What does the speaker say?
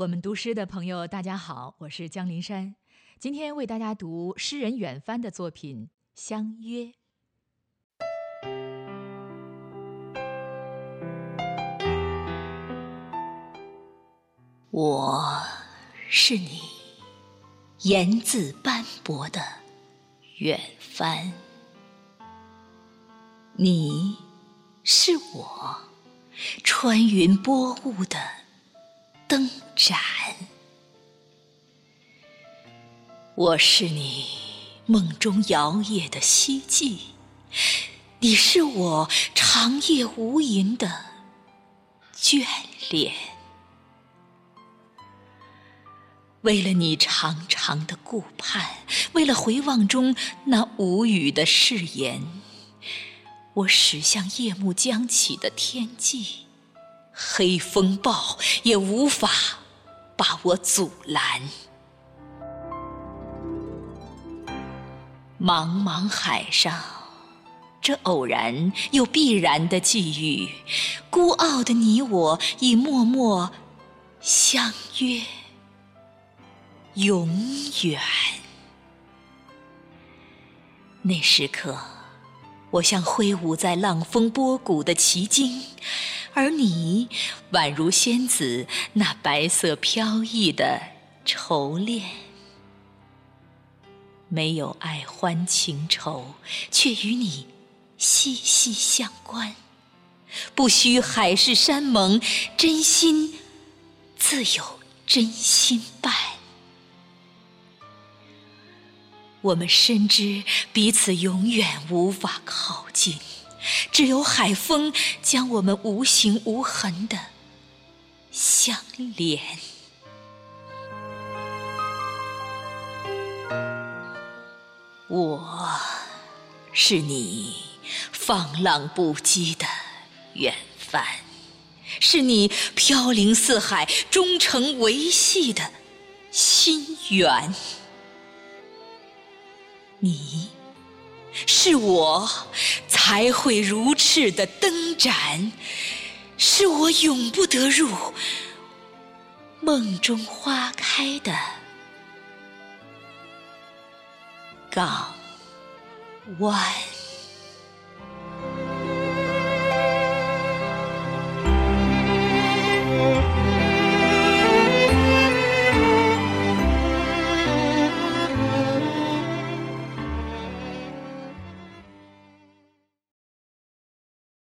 我们读诗的朋友，大家好，我是江林山，今天为大家读诗人远帆的作品《相约》。我是你言字斑驳的远帆，你是我穿云拨雾的。灯盏，我是你梦中摇曳的希冀，你是我长夜无垠的眷恋。为了你长长的顾盼，为了回望中那无语的誓言，我驶向夜幕将起的天际。黑风暴也无法把我阻拦。茫茫海上，这偶然又必然的际遇，孤傲的你我已默默相约，永远。那时刻，我像挥舞在浪峰波谷的奇经。而你宛如仙子那白色飘逸的绸链，没有爱欢情仇，却与你息息相关。不需海誓山盟，真心自有真心伴。我们深知彼此永远无法靠近。只有海风将我们无形无痕的相连。我是你放浪不羁的远帆，是你飘零四海、忠诚维系的心缘。你。是我才会如翅的灯盏，是我永不得入梦中花开的港湾。